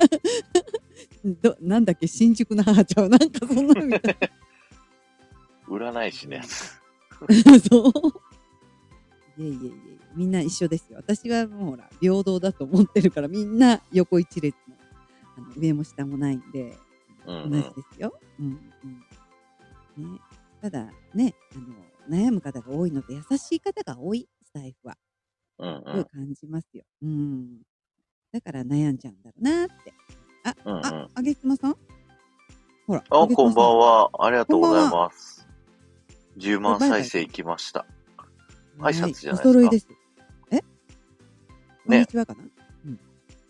ど、なんだっけ、新宿の母ちゃん、なんかそんなのみたい占い師のやつ。な。[LAUGHS] [LAUGHS] そう。いえいえいえ、みんな一緒ですよ。私はもうほら、平等だと思ってるから、みんな横一列の、あの上も下もないんで、うん同じですよ。うんうんね、ただねあの、悩む方が多いので、優しい方が多い、スタイフは。うん。うん感じますよ。うん。だから悩んじゃうんだろうなって。あ、うんうんあ、あげつまさん？ほら。あ、こんばん。は。ありがとうございこます。10万再生いきました。挨拶じゃないですかお揃いです。え？こんにねちはかな？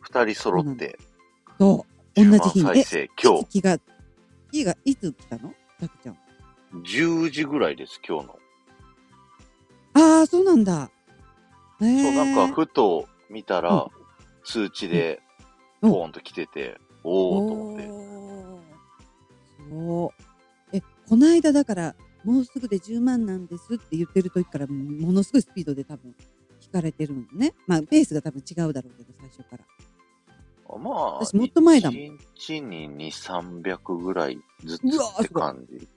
二人揃って、そう。同10じ万日に。再生。今いつ気が、気が、いつ来たの？たくちゃん。日、10時ぐらいです、今日の。ああ、そうなんだ。そう、なんか、ふと見たら、通知で、うんポーンと来てて、おーと思って。そう。え、この間だから、もうすぐで10万なんですって言ってる時から、ものすごいスピードで多分、聞かれてるんでね。まあ、ペースが多分違うだろうけど、最初から。まあ、私もっと前だもん1日に2、300ぐらいずつって感じ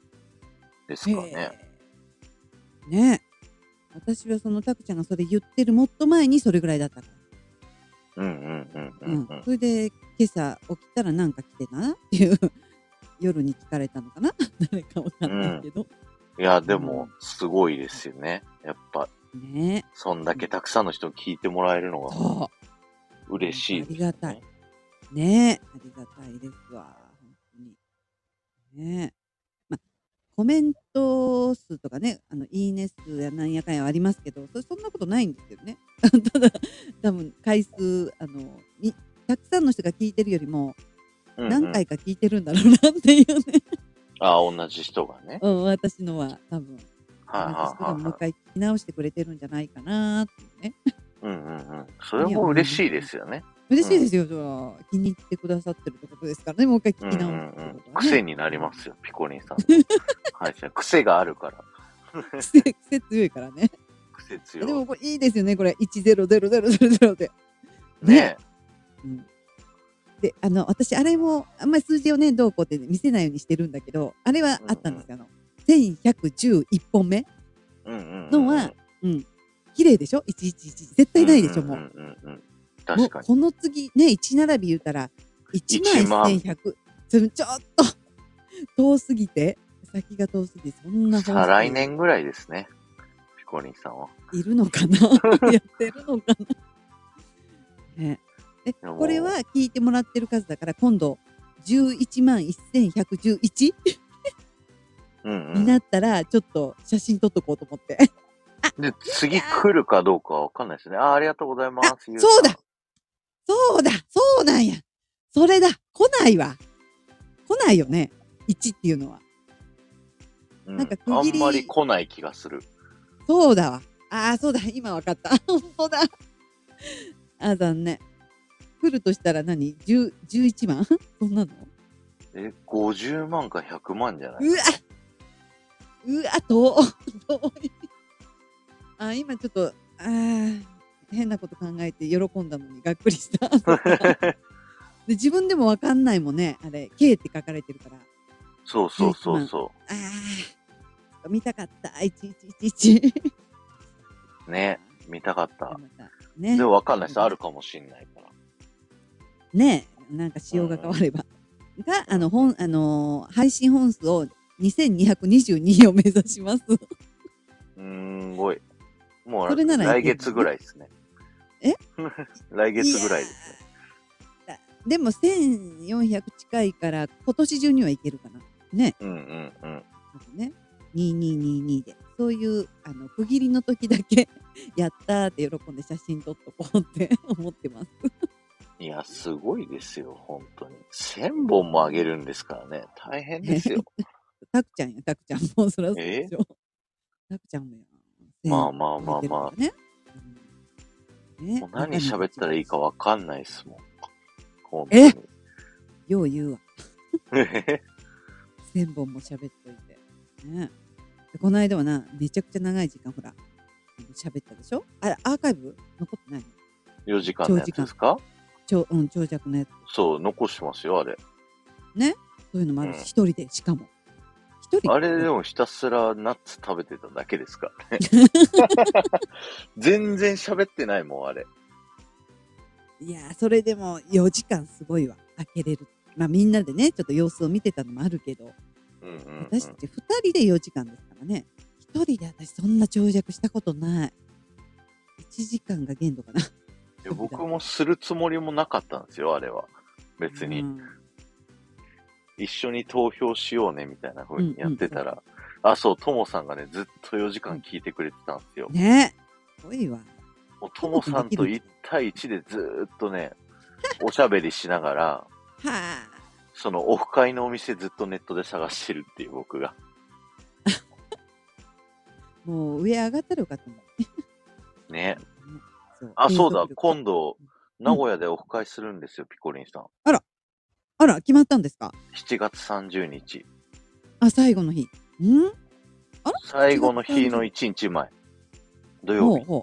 ですかね。ね私はそのタクちゃんがそれ言ってるもっと前にそれぐらいだったから。うんうんうんううんんうん。それで今朝起きたらなんか来てなっていう夜に聞かれたのかな？[LAUGHS] 誰かわかんないけど。いや、でも、すごいですよね。やっぱ、ねそんだけたくさんの人に聞いてもらえるのが。嬉しいね。ありがたい。ねありがたいですわ。本当に。ねまあ、コメント数とかね、あの、いいね数やなんやかんやありますけど、そそんなことないんですけどね。[LAUGHS] ただ、多分回数、あの、にたくさんの人が聞いてるよりも、うんうん何回か聞いてるんだろうなっていうね。あ、同じ人がね。[LAUGHS] うん、私のは多分、はい同じ人がはいはい。もう一回聞き直してくれてるんじゃないかなっていうね。うんうんうん。[LAUGHS] それも嬉しいですよね。嬉しいですよ、そら気に入ってくださってるってことですからね、もう一回聞き直すってう。癖になりますよ、ピコリンさん。[LAUGHS] はい、癖があるから。癖。癖強いからね。癖強い。でもこれいいですよね、これ。1000000で。ねうんで、あの、私、あれも、あんまり数字をね、どうこうって見せないようにしてるんだけど、あれはあったんですよ。あの、1111本目うんうんうん。のは、うん。綺麗でしょ ?111。絶対ないでしょ、もう。んんうんうん。も確かに。うこの次ね、1並び言うたら、1 1万万1100。ちょちょっと、遠すぎて、先が遠すぎて、そんな本数再来年ぐらいですね。ピコリンさんは。いるのかな？[LAUGHS] やってるのかな？ね。え、これは聞いてもらってる数だから、今度、11万1111うんう。になんったら、ちょっと写真撮っとこうと思って。で、次来るかどうかはわかんないですね。あ、ありがとうございます。そうだそうだそうなんやそれだ来ないわ来ないよね !1 っていうのは。うんなんか区切りあんまり来ない気がする。そうだわ。ああ、そうだ、今わかった。[LAUGHS] 本当だ。あー、残念。来るとしたら何 ?10、11万？[LAUGHS] そんなの？え、50万か100万じゃない？うわうわ、遠遠 [LAUGHS] い。あー、今ちょっと、あー変なこと考えて喜んだのにがっくりした。で自分でもわかんないもんね。あれ、K って書かれてるから。そうそうそうそああ、見たかった。1111。う。ね、見たかった。ねでもわかんないです。あるかもしんないから。ねなんか仕様が変われば。が、あの、本、あのー配信本数を2222を目指します。うーん、ごい。もう来月ぐらいですね。え？[LAUGHS] 来月ぐらいですね。でも1400近いから今年中にはいけるかな。ね。うんうんうん。ね。2222で。そういう、あの、区切りの時だけ、[LAUGHS] やったーって喜んで写真撮っとこうって [LAUGHS] 思ってます。いや、すごいですよ、本当に。1000本もあげるんですからね。大変ですよ。たくちゃんや、たくちゃんもうそらそうでしょ。たくちゃんもや。まあまあまあまあね。うんねもう何喋ったらいいかわかんないですもん。本え当よう言うわ。に。1000本も喋っといて。ね。でこの間はな、めちゃくちゃ長い時間、ほら、喋ったでしょ？あれ、アーカイブ？残ってないの？4時間のやつですか？長,、うん、長尺のやつ。そう、残してますよ、あれ。そういうのもあるうんし、一、人で、しかも。一人あれでもひたすらナッツ食べてただけですからね。[LAUGHS] 全然喋ってないもん、あれ。いやー、それでも4時間すごいわ。開けれる。まあみんなでね、ちょっと様子を見てたのもあるけど、うんうん、うん。私たち2人で4時間ですからね。1人で私そんな長尺したことない。1時間が限度かな。いや僕もするつもりもなかったんですよ、あれは。別に。うん一緒に投票しようね、みたいな風にやってたら。あ、そう、ともさんがね、ずっと4時間聞いてくれてたんですよ。ねすごいわ。もうともさんと1対1でずーっとね、[LAUGHS] おしゃべりしながら、はあ。そのオフ会のお店ずっとネットで探してるっていう僕が。[LAUGHS] もう上上がったらよかったもんね。[LAUGHS] ね。あ、そうだ今度、名古屋でオフ会するんですよ、ピコリンさん。あら、決まったんですか？7月30日。あ、最後の日。ん？あら最後の日の1日前。土曜日。ほうほ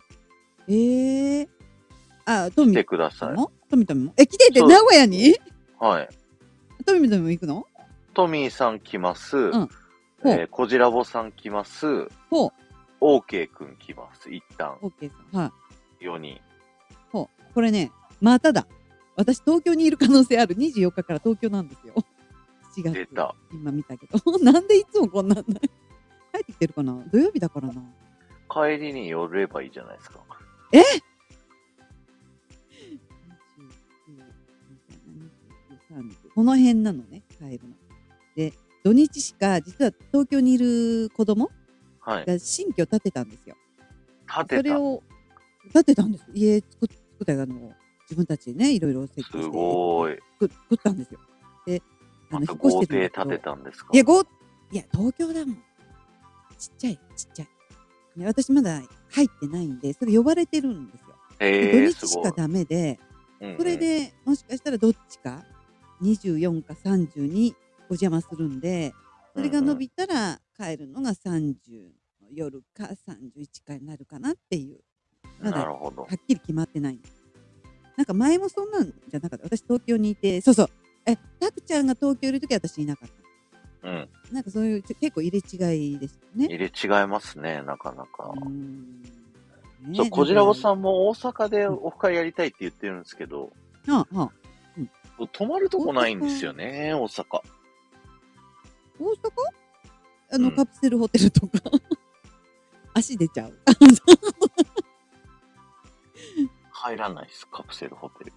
う。ええー。あ、トミ来てください。も？トミトミも？え、来てて、名古屋に？はい。トミトミも行くの？トミーさん来ます。んほうえー、コジラボさん来ます。ほう。オーケーくん来ます。一旦、オッケーさん。はい。4人。ほう。これね、まただ。私、東京にいる可能性ある。24日から東京なんですよ。7月。今見たけど。[LAUGHS] なんでいつもこんなんない帰ってきてるかな？土曜日だからな。帰りに寄ればいいじゃないですか。え？この辺なのね、帰るの。で、土日しか、実は東京にいる子供はい。が新居建てたんですよ。立てた。それを建てたんです。家作っ作ったあの自分たちでね、いろいろ設計してすごい。作作ったんですよ。で、あの、引っ越してたんですか？いや、ご、いや、東京だもん。ちっちゃい、ちっちゃい。ね、私まだ入ってないんで、それ呼ばれてるんですよ。でえー、土日しか。ダメで、うんそれ、でもしかしたらどっちか？24か30にお邪魔するんでそれが伸びたら帰るのが30の夜か31かになるかなっていうまだは。っきり決まってないんですなんか前もそんなんじゃなかった。私東京にいてそうそう。えたくちゃんが東京いる時は私いなかった。うん。なんかそういう結構入れ違いですよね。入れ違いますね、なかなか。うねそう、こじらぼさんんも大阪でオフ会やりたいって言ってるんですけど、はあはあ。泊まるとこないんですよね、大阪。大阪？あの、うん。カプセルホテルとか。[LAUGHS] 足出ちゃう入らないです、カプセルホテル。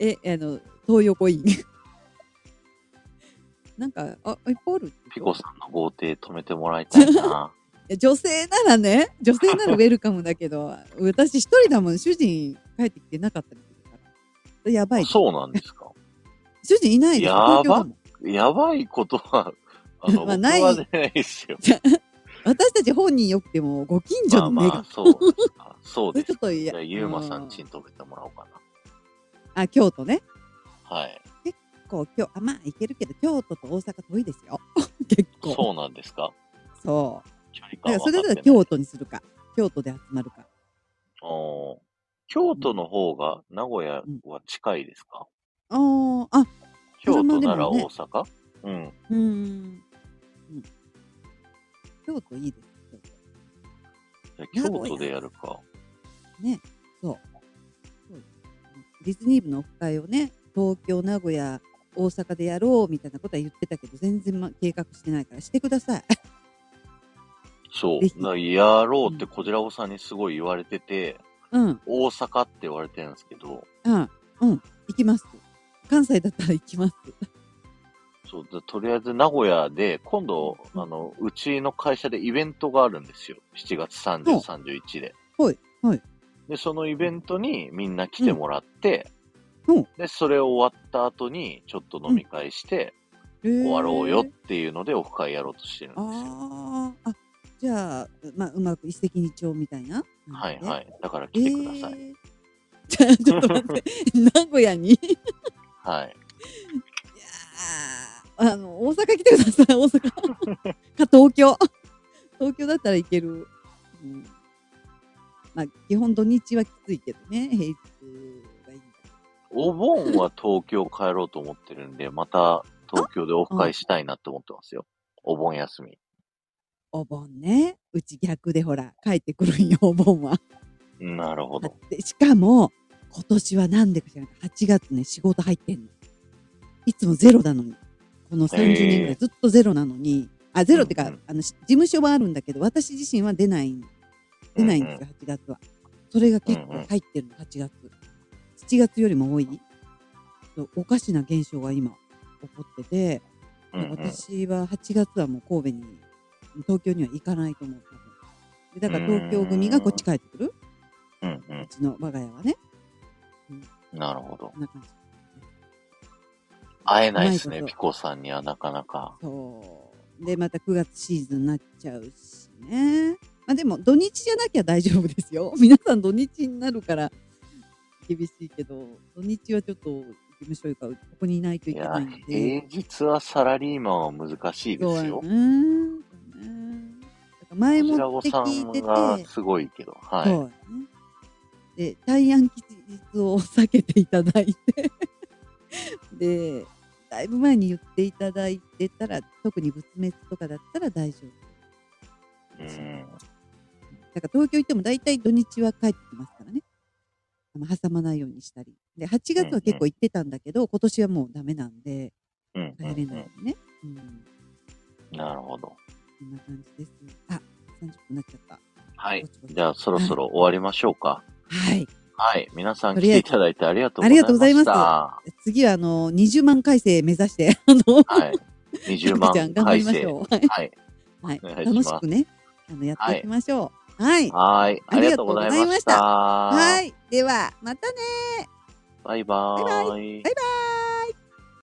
[LAUGHS] えあの東横イン [LAUGHS] なんかあいっぱいある？ピコさんの豪邸泊めてもらいたいな。[LAUGHS] 女性ならね女性ならウェルカムだけど私一人だもん主人帰ってきてなかったりするからやばいそうなんですか。主人いないですやばやばいことは、あの、まあないないですよ。私たち本人よくてもご近所の目が、まあまあ、そう。です。ちょっといや。じゃあ、ゆうまさんうちに泊めてもらおうかあ京都ね。な。はい。こう今日あまあ行けるけど京都と大阪遠いですよ。[LAUGHS] 結構。そうなんですか？そう。距離だから感それだったら分かってない。京都にするか。京都で集まるか。おー。京都の方が名古屋は近いですか、あー。あ京都なら大阪、うん。うーん、うん、京都いいです京都でやるか。都ねそう。そうディズニー部のオフ会をね東京名古屋大阪でやろうみたいなことは言ってたけど全然、ま、計画してないからしてください。そう。ぜひ。だからやろうってこじらぼさんにすごい言われてて、うん。大阪って言われてるんですけど、うん。うん。行きます。関西だったら行きますそうだとりあえず名古屋で、今度、うん。あの、うちの会社でイベントがあるんですよ。7月30、ほう31で。はいはい。で、そのイベントにみんな来てもらって、うん。うん。で、それ終わった後に、ちょっと飲み会して、終終わろうよっていうので、オフ会やろうとしてるんですよ。あー。あじゃあ、まあ、うまく一石二鳥みたいな？はいはい。い。だからえ来てください。ー。じゃあちょっと待って。[LAUGHS] 名古屋に？い。はい。やーあの大阪来てください大阪。[LAUGHS] か東京。東京だったら行ける、うん、まあ基本土日はきついけどね平日がいいお盆は東京帰ろうと思ってるんで、また東京でオフ会したいなって思ってますよ。お盆休み。お盆ね。うち逆でほら帰ってくるんよお盆は。なるほど。でしかも今年はなんでか知らない8月ね仕事入ってんの。いつもゼロなのにこの30年ぐらいずっとゼロなのにあゼロってか、うんうんあのし事務所はあるんだけど私自身は出ない出ないんですよ、8月は。それが結構入ってるの8月7月よりも多い。おかしな現象が今起こってて、私は8月はもう神戸に東京には行かないと思うだから東京組がこっち帰ってくる。うん。うちの我が家はね。うん。なるほど。こんな感じ会えないですね、ピコさんにはなかなか。そう。で、また9月シーズンになっちゃうしね。まあでも、土日じゃなきゃ大丈夫ですよ。[LAUGHS] 皆さん土日になるから厳しいけど、土日はちょっと事務所いうか、ここにいないといけないの、平で。日はサラリーマンは難しいですよ。うねだから前もって聞いてて、んがすごいけど、はい。ね。で、大安吉日を避けていただいて、[LAUGHS] で、だいぶ前に言っていただいてたら、特に仏滅とかだったら大丈夫。うん。だから東京行っても大体土日は帰ってきますからね。あの挟まないようにしたり。で、8月は結構行ってたんだけど、今年はもうダメなんで、うん。帰れないね。うん。うんなるほど。こんな感じです。あ、30分になっちゃった。はいじゃあそろそろ終わりましょうか。はい。はい。皆さん来ていただいてありがとうありがとうございますは次は、あの、20万回生目指して、あの、い。20万回生。りましょう。はい。はい。楽しくね、あの、やっていきましょう。はい。はい。ありがとうございました。は。い。では、またねバイバーイ。バイバイ